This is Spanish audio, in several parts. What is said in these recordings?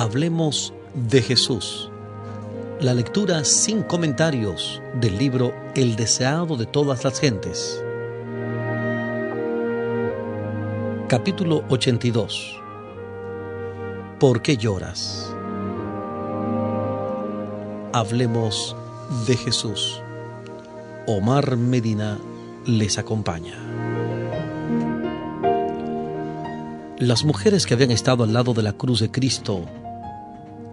Hablemos de Jesús. La lectura sin comentarios del libro El deseado de todas las gentes. Capítulo 82. ¿Por qué lloras? Hablemos de Jesús. Omar Medina les acompaña. Las mujeres que habían estado al lado de la cruz de Cristo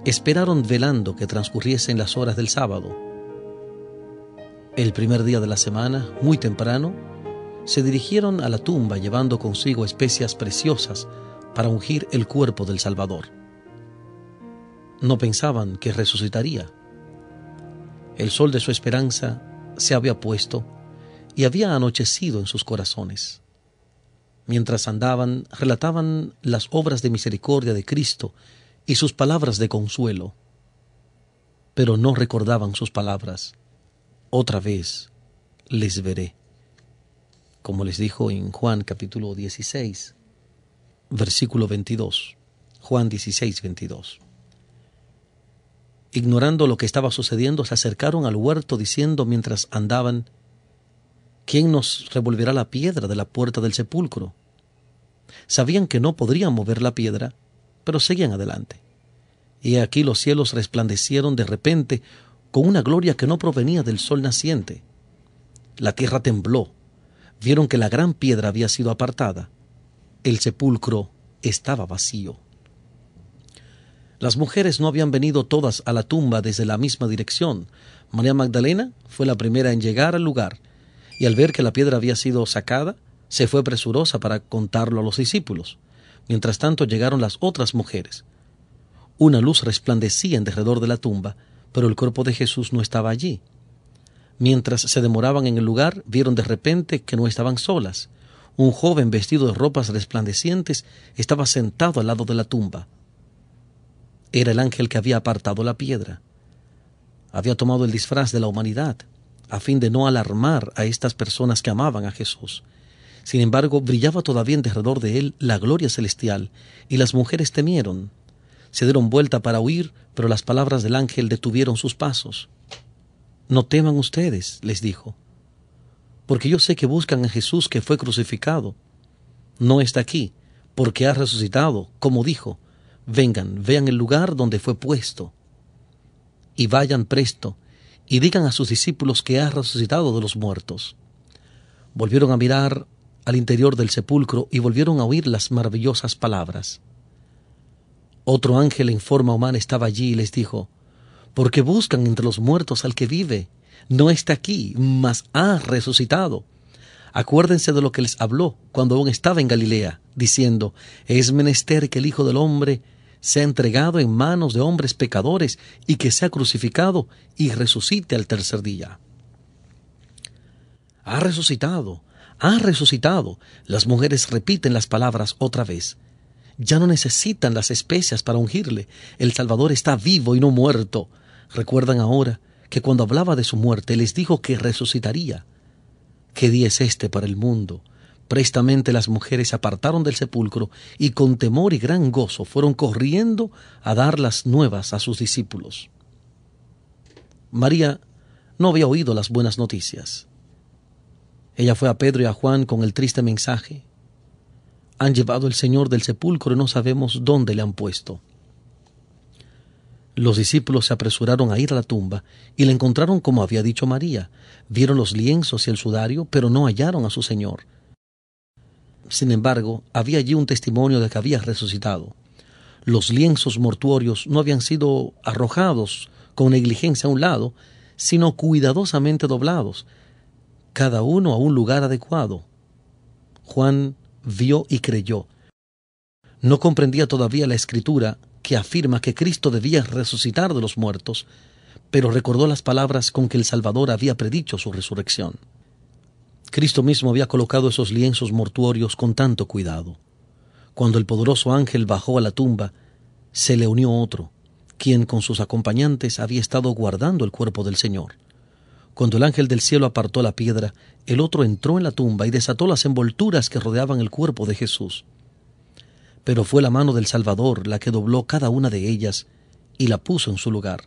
esperaron velando que transcurriesen las horas del sábado. El primer día de la semana, muy temprano, se dirigieron a la tumba llevando consigo especias preciosas para ungir el cuerpo del Salvador. No pensaban que resucitaría. El sol de su esperanza se había puesto y había anochecido en sus corazones. Mientras andaban, relataban las obras de misericordia de Cristo y sus palabras de consuelo, pero no recordaban sus palabras. Otra vez les veré. Como les dijo en Juan capítulo 16, versículo 22. Juan 16, 22. Ignorando lo que estaba sucediendo, se acercaron al huerto diciendo mientras andaban, ¿quién nos revolverá la piedra de la puerta del sepulcro? Sabían que no podrían mover la piedra, pero seguían adelante. Y aquí los cielos resplandecieron de repente con una gloria que no provenía del sol naciente. La tierra tembló. Vieron que la gran piedra había sido apartada. El sepulcro estaba vacío. Las mujeres no habían venido todas a la tumba desde la misma dirección. María Magdalena fue la primera en llegar al lugar, y al ver que la piedra había sido sacada, se fue presurosa para contarlo a los discípulos. Mientras tanto llegaron las otras mujeres. Una luz resplandecía en derredor de la tumba, pero el cuerpo de Jesús no estaba allí. Mientras se demoraban en el lugar, vieron de repente que no estaban solas. Un joven vestido de ropas resplandecientes estaba sentado al lado de la tumba. Era el ángel que había apartado la piedra. Había tomado el disfraz de la humanidad, a fin de no alarmar a estas personas que amaban a Jesús. Sin embargo, brillaba todavía en derredor de él la gloria celestial, y las mujeres temieron. Se dieron vuelta para huir, pero las palabras del ángel detuvieron sus pasos. No teman ustedes, les dijo, porque yo sé que buscan a Jesús que fue crucificado. No está aquí, porque ha resucitado, como dijo. Vengan, vean el lugar donde fue puesto. Y vayan presto, y digan a sus discípulos que ha resucitado de los muertos. Volvieron a mirar al interior del sepulcro y volvieron a oír las maravillosas palabras. Otro ángel en forma humana estaba allí y les dijo, ¿Por qué buscan entre los muertos al que vive? No está aquí, mas ha resucitado. Acuérdense de lo que les habló cuando aún estaba en Galilea, diciendo, es menester que el Hijo del Hombre sea entregado en manos de hombres pecadores y que sea crucificado y resucite al tercer día. Ha resucitado, ha resucitado. Las mujeres repiten las palabras otra vez. Ya no necesitan las especias para ungirle. El Salvador está vivo y no muerto. Recuerdan ahora que cuando hablaba de su muerte les dijo que resucitaría. ¿Qué día es este para el mundo? Prestamente las mujeres se apartaron del sepulcro y con temor y gran gozo fueron corriendo a dar las nuevas a sus discípulos. María no había oído las buenas noticias. Ella fue a Pedro y a Juan con el triste mensaje. Han llevado el Señor del sepulcro y no sabemos dónde le han puesto. Los discípulos se apresuraron a ir a la tumba y le encontraron como había dicho María. Vieron los lienzos y el sudario, pero no hallaron a su Señor. Sin embargo, había allí un testimonio de que había resucitado. Los lienzos mortuorios no habían sido arrojados con negligencia a un lado, sino cuidadosamente doblados, cada uno a un lugar adecuado. Juan vio y creyó. No comprendía todavía la escritura que afirma que Cristo debía resucitar de los muertos, pero recordó las palabras con que el Salvador había predicho su resurrección. Cristo mismo había colocado esos lienzos mortuorios con tanto cuidado. Cuando el poderoso ángel bajó a la tumba, se le unió otro, quien con sus acompañantes había estado guardando el cuerpo del Señor. Cuando el ángel del cielo apartó la piedra, el otro entró en la tumba y desató las envolturas que rodeaban el cuerpo de Jesús. pero fue la mano del Salvador la que dobló cada una de ellas y la puso en su lugar.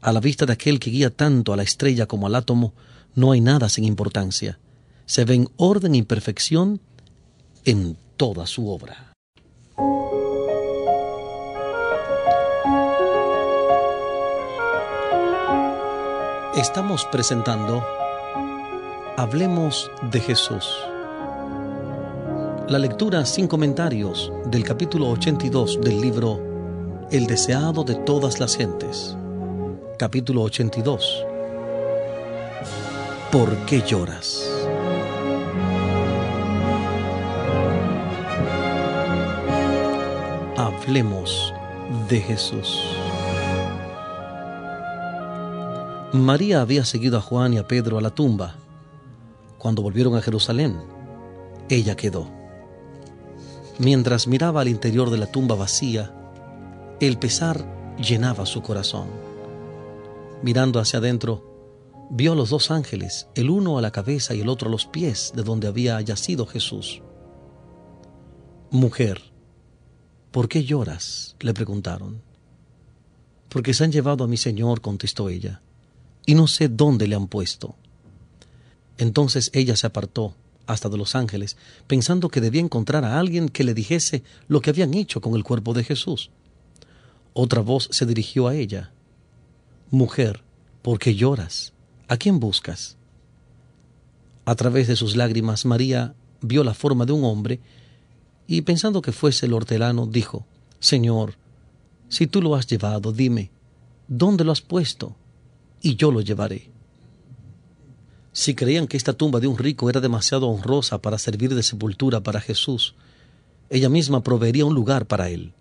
A la vista de aquel que guía tanto a la estrella como al átomo, no hay nada sin importancia. Se ven orden y perfección en toda su obra. Estamos presentando Hablemos de Jesús. La lectura sin comentarios del capítulo 82 del libro El deseado de todas las gentes. Capítulo 82. ¿Por qué lloras? Hablemos de Jesús. María había seguido a Juan y a Pedro a la tumba. Cuando volvieron a Jerusalén, ella quedó. Mientras miraba al interior de la tumba vacía, el pesar llenaba su corazón. Mirando hacia adentro, vio a los dos ángeles, el uno a la cabeza y el otro a los pies de donde había yacido Jesús. Mujer, ¿por qué lloras? le preguntaron. Porque se han llevado a mi Señor, contestó ella, y no sé dónde le han puesto. Entonces ella se apartó hasta de los ángeles, pensando que debía encontrar a alguien que le dijese lo que habían hecho con el cuerpo de Jesús. Otra voz se dirigió a ella. Mujer, ¿por qué lloras? ¿A quién buscas? A través de sus lágrimas María vio la forma de un hombre y pensando que fuese el hortelano, dijo, Señor, si tú lo has llevado, dime, ¿dónde lo has puesto? Y yo lo llevaré. Si creían que esta tumba de un rico era demasiado honrosa para servir de sepultura para Jesús, ella misma proveería un lugar para él.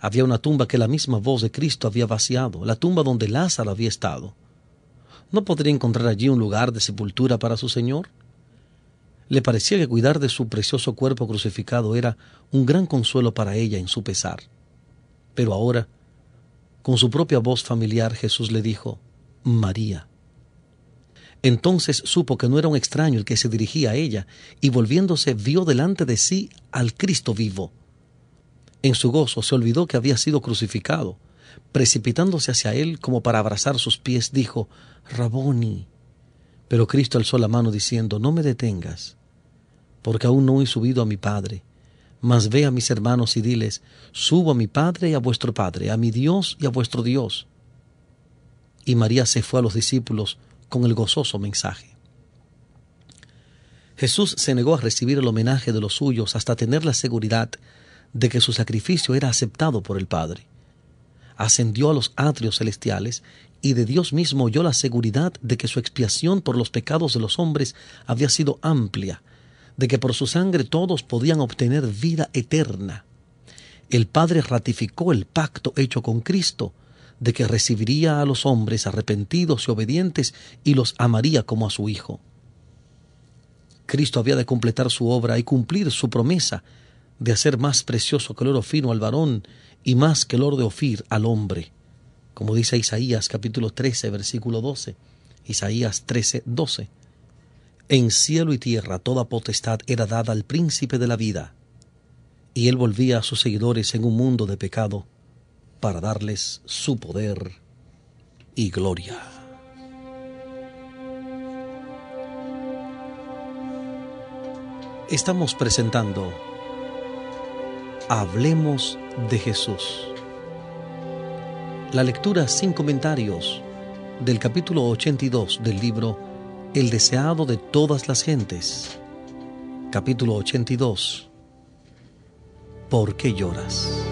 Había una tumba que la misma voz de Cristo había vaciado, la tumba donde Lázaro había estado. ¿No podría encontrar allí un lugar de sepultura para su Señor? Le parecía que cuidar de su precioso cuerpo crucificado era un gran consuelo para ella en su pesar. Pero ahora, con su propia voz familiar, Jesús le dijo, María. Entonces supo que no era un extraño el que se dirigía a ella, y volviéndose vio delante de sí al Cristo vivo. En su gozo se olvidó que había sido crucificado. Precipitándose hacia él como para abrazar sus pies, dijo, Raboni. Pero Cristo alzó la mano diciendo, No me detengas, porque aún no he subido a mi Padre. Mas ve a mis hermanos y diles, Subo a mi Padre y a vuestro Padre, a mi Dios y a vuestro Dios. Y María se fue a los discípulos, con el gozoso mensaje. Jesús se negó a recibir el homenaje de los suyos hasta tener la seguridad de que su sacrificio era aceptado por el Padre. Ascendió a los atrios celestiales y de Dios mismo oyó la seguridad de que su expiación por los pecados de los hombres había sido amplia, de que por su sangre todos podían obtener vida eterna. El Padre ratificó el pacto hecho con Cristo, de que recibiría a los hombres arrepentidos y obedientes y los amaría como a su Hijo. Cristo había de completar su obra y cumplir su promesa de hacer más precioso que el oro fino al varón y más que el oro de Ofir al hombre, como dice Isaías capítulo 13 versículo 12, Isaías 13 12. En cielo y tierra toda potestad era dada al príncipe de la vida, y él volvía a sus seguidores en un mundo de pecado para darles su poder y gloria. Estamos presentando Hablemos de Jesús. La lectura sin comentarios del capítulo 82 del libro El deseado de todas las gentes. Capítulo 82. ¿Por qué lloras?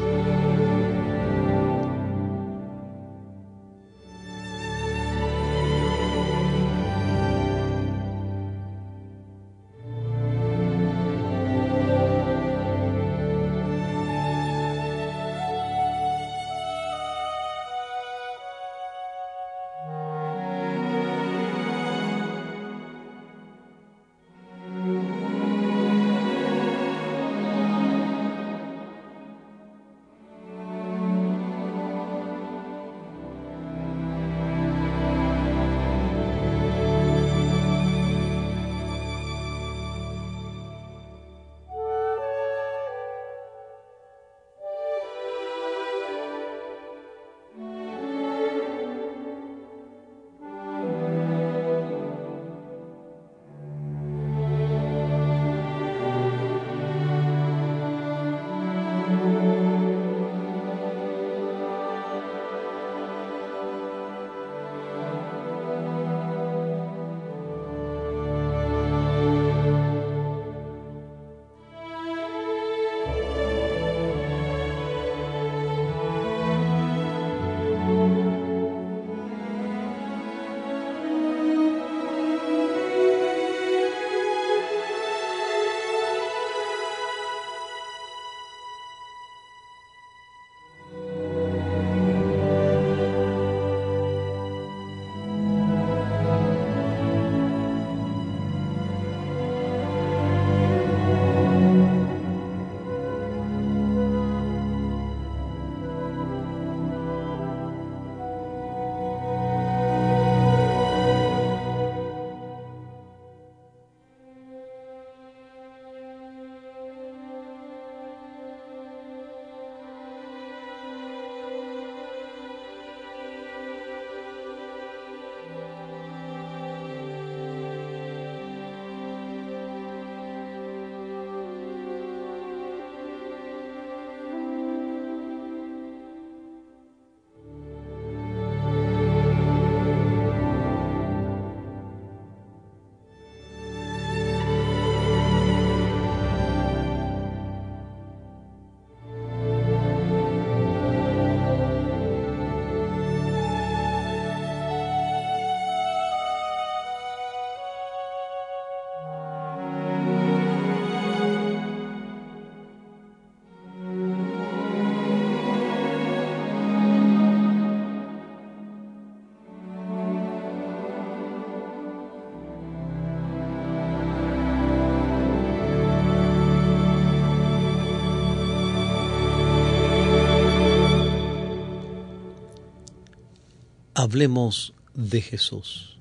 Hablemos de Jesús.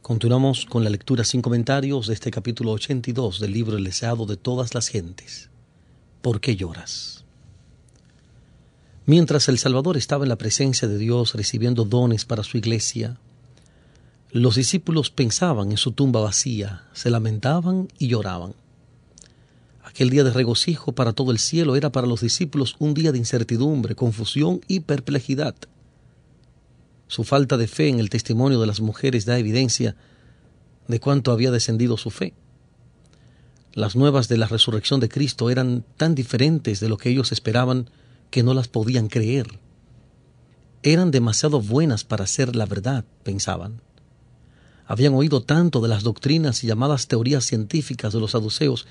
Continuamos con la lectura sin comentarios de este capítulo 82 del libro El deseado de todas las gentes. ¿Por qué lloras? Mientras el Salvador estaba en la presencia de Dios recibiendo dones para su iglesia, los discípulos pensaban en su tumba vacía, se lamentaban y lloraban. Aquel día de regocijo para todo el cielo era para los discípulos un día de incertidumbre, confusión y perplejidad. Su falta de fe en el testimonio de las mujeres da evidencia de cuánto había descendido su fe. Las nuevas de la resurrección de Cristo eran tan diferentes de lo que ellos esperaban que no las podían creer. Eran demasiado buenas para ser la verdad, pensaban. Habían oído tanto de las doctrinas y llamadas teorías científicas de los saduceos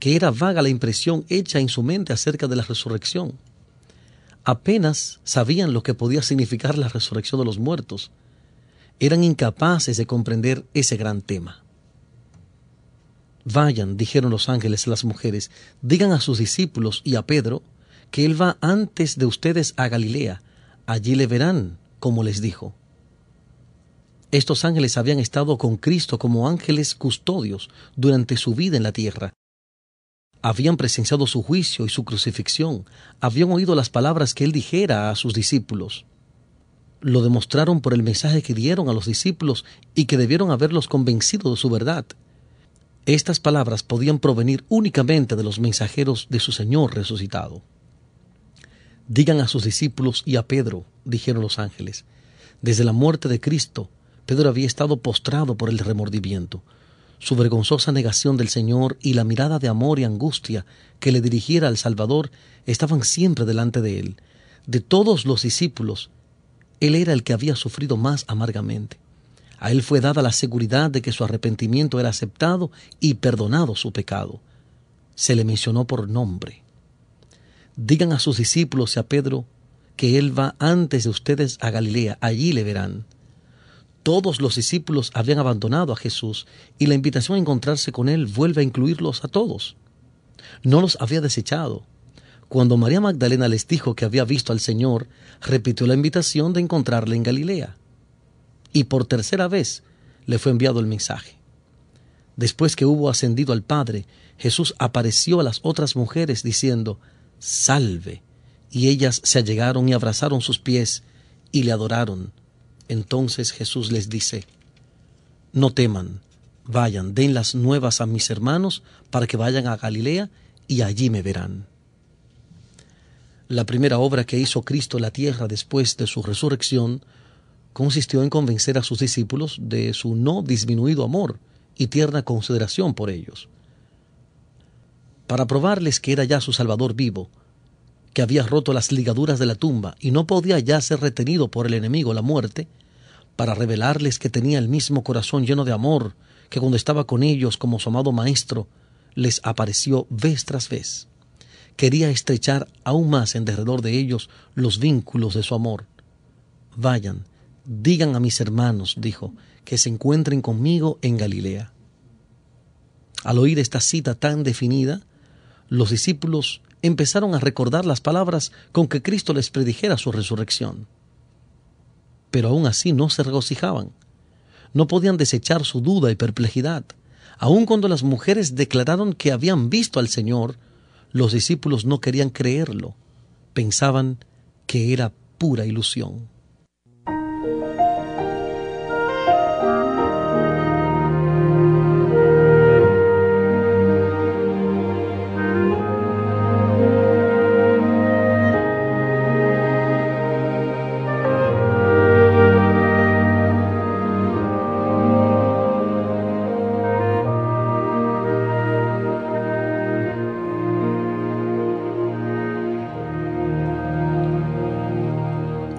que era vaga la impresión hecha en su mente acerca de la resurrección apenas sabían lo que podía significar la resurrección de los muertos. Eran incapaces de comprender ese gran tema. Vayan, dijeron los ángeles a las mujeres, digan a sus discípulos y a Pedro que Él va antes de ustedes a Galilea. Allí le verán, como les dijo. Estos ángeles habían estado con Cristo como ángeles custodios durante su vida en la tierra, habían presenciado su juicio y su crucifixión, habían oído las palabras que él dijera a sus discípulos. Lo demostraron por el mensaje que dieron a los discípulos y que debieron haberlos convencido de su verdad. Estas palabras podían provenir únicamente de los mensajeros de su Señor resucitado. Digan a sus discípulos y a Pedro, dijeron los ángeles, desde la muerte de Cristo, Pedro había estado postrado por el remordimiento su vergonzosa negación del Señor y la mirada de amor y angustia que le dirigiera al Salvador estaban siempre delante de él. De todos los discípulos, él era el que había sufrido más amargamente. A él fue dada la seguridad de que su arrepentimiento era aceptado y perdonado su pecado. Se le mencionó por nombre. Digan a sus discípulos y a Pedro que él va antes de ustedes a Galilea, allí le verán. Todos los discípulos habían abandonado a Jesús y la invitación a encontrarse con Él vuelve a incluirlos a todos. No los había desechado. Cuando María Magdalena les dijo que había visto al Señor, repitió la invitación de encontrarle en Galilea. Y por tercera vez le fue enviado el mensaje. Después que hubo ascendido al Padre, Jesús apareció a las otras mujeres diciendo, Salve. Y ellas se allegaron y abrazaron sus pies y le adoraron. Entonces Jesús les dice, no teman, vayan, den las nuevas a mis hermanos para que vayan a Galilea y allí me verán. La primera obra que hizo Cristo en la tierra después de su resurrección consistió en convencer a sus discípulos de su no disminuido amor y tierna consideración por ellos. Para probarles que era ya su Salvador vivo, que había roto las ligaduras de la tumba y no podía ya ser retenido por el enemigo la muerte, para revelarles que tenía el mismo corazón lleno de amor, que cuando estaba con ellos como su amado Maestro, les apareció vez tras vez. Quería estrechar aún más en derredor de ellos los vínculos de su amor. Vayan, digan a mis hermanos, dijo, que se encuentren conmigo en Galilea. Al oír esta cita tan definida, los discípulos empezaron a recordar las palabras con que Cristo les predijera su resurrección pero aún así no se regocijaban. No podían desechar su duda y perplejidad. Aun cuando las mujeres declararon que habían visto al Señor, los discípulos no querían creerlo. Pensaban que era pura ilusión.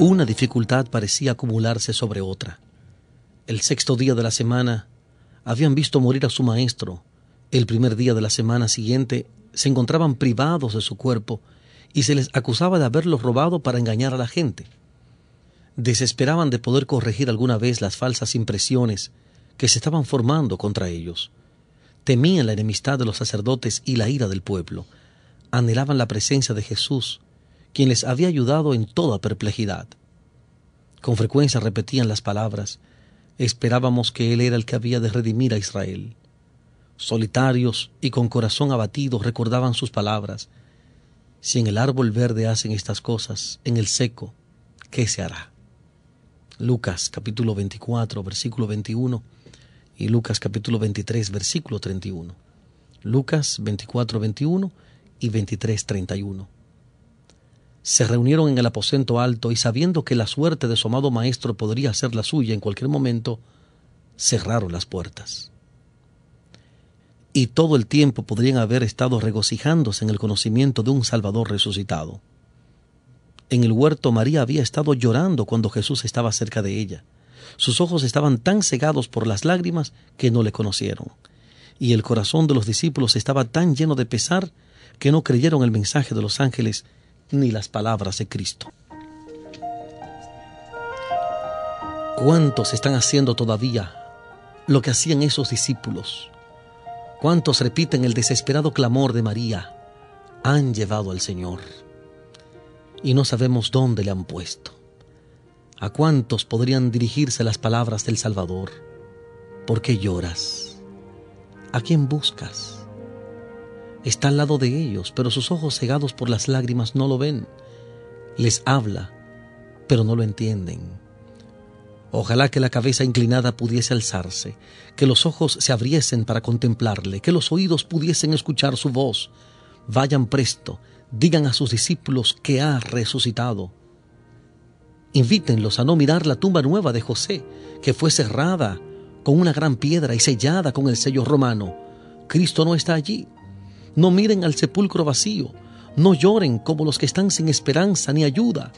Una dificultad parecía acumularse sobre otra. El sexto día de la semana habían visto morir a su maestro. El primer día de la semana siguiente se encontraban privados de su cuerpo y se les acusaba de haberlo robado para engañar a la gente. Desesperaban de poder corregir alguna vez las falsas impresiones que se estaban formando contra ellos. Temían la enemistad de los sacerdotes y la ira del pueblo. Anhelaban la presencia de Jesús quien les había ayudado en toda perplejidad. Con frecuencia repetían las palabras, esperábamos que Él era el que había de redimir a Israel. Solitarios y con corazón abatido recordaban sus palabras, si en el árbol verde hacen estas cosas, en el seco, ¿qué se hará? Lucas capítulo 24, versículo 21 y Lucas capítulo 23, versículo 31. Lucas 24, 21 y 23, 31. Se reunieron en el aposento alto y sabiendo que la suerte de su amado maestro podría ser la suya en cualquier momento, cerraron las puertas. Y todo el tiempo podrían haber estado regocijándose en el conocimiento de un Salvador resucitado. En el huerto María había estado llorando cuando Jesús estaba cerca de ella. Sus ojos estaban tan cegados por las lágrimas que no le conocieron. Y el corazón de los discípulos estaba tan lleno de pesar que no creyeron el mensaje de los ángeles ni las palabras de Cristo. ¿Cuántos están haciendo todavía lo que hacían esos discípulos? ¿Cuántos repiten el desesperado clamor de María? Han llevado al Señor y no sabemos dónde le han puesto. ¿A cuántos podrían dirigirse las palabras del Salvador? ¿Por qué lloras? ¿A quién buscas? Está al lado de ellos, pero sus ojos cegados por las lágrimas no lo ven. Les habla, pero no lo entienden. Ojalá que la cabeza inclinada pudiese alzarse, que los ojos se abriesen para contemplarle, que los oídos pudiesen escuchar su voz. Vayan presto, digan a sus discípulos que ha resucitado. Invítenlos a no mirar la tumba nueva de José, que fue cerrada con una gran piedra y sellada con el sello romano. Cristo no está allí. No miren al sepulcro vacío. No lloren como los que están sin esperanza ni ayuda.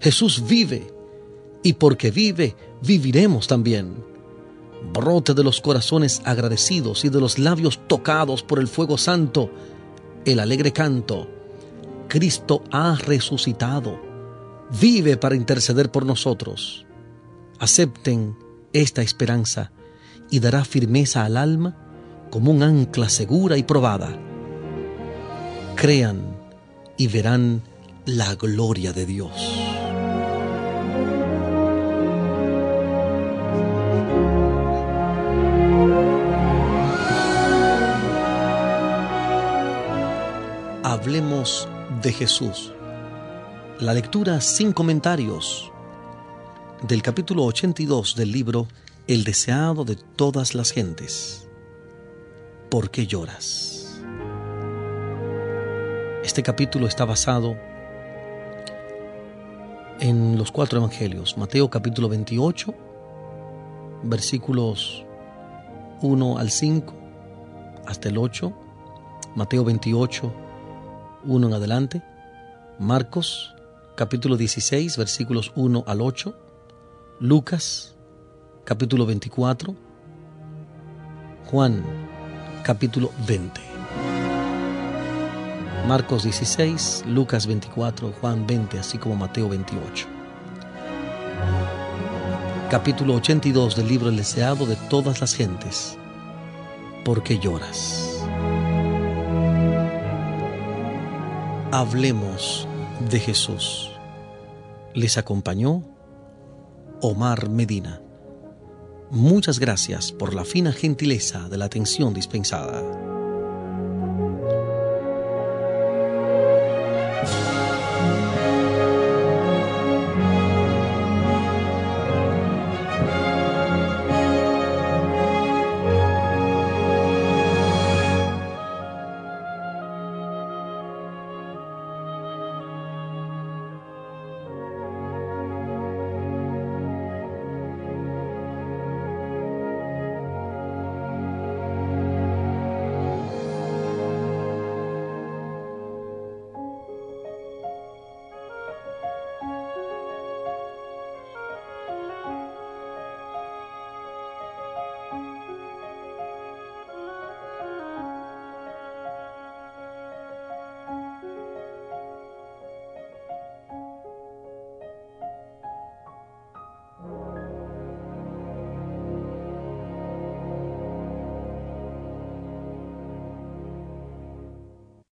Jesús vive. Y porque vive, viviremos también. Brote de los corazones agradecidos y de los labios tocados por el fuego santo el alegre canto Cristo ha resucitado. Vive para interceder por nosotros. Acepten esta esperanza y dará firmeza al alma como un ancla segura y probada. Crean y verán la gloria de Dios. Hablemos de Jesús. La lectura sin comentarios del capítulo 82 del libro El deseado de todas las gentes. ¿Por qué lloras? Este capítulo está basado en los cuatro evangelios. Mateo capítulo 28, versículos 1 al 5 hasta el 8. Mateo 28, 1 en adelante, Marcos capítulo 16 versículos 1 al 8, Lucas capítulo 24, Juan capítulo 20. Marcos 16, Lucas 24, Juan 20, así como Mateo 28. Capítulo 82 del libro El deseado de todas las gentes. ¿Por qué lloras? Hablemos de Jesús. Les acompañó Omar Medina. Muchas gracias por la fina gentileza de la atención dispensada.